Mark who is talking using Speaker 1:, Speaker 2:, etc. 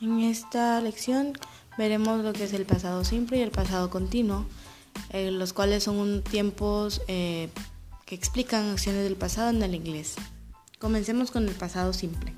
Speaker 1: En esta lección veremos lo que es el pasado simple y el pasado continuo, eh, los cuales son tiempos eh, que explican acciones del pasado en el inglés. Comencemos con el pasado simple.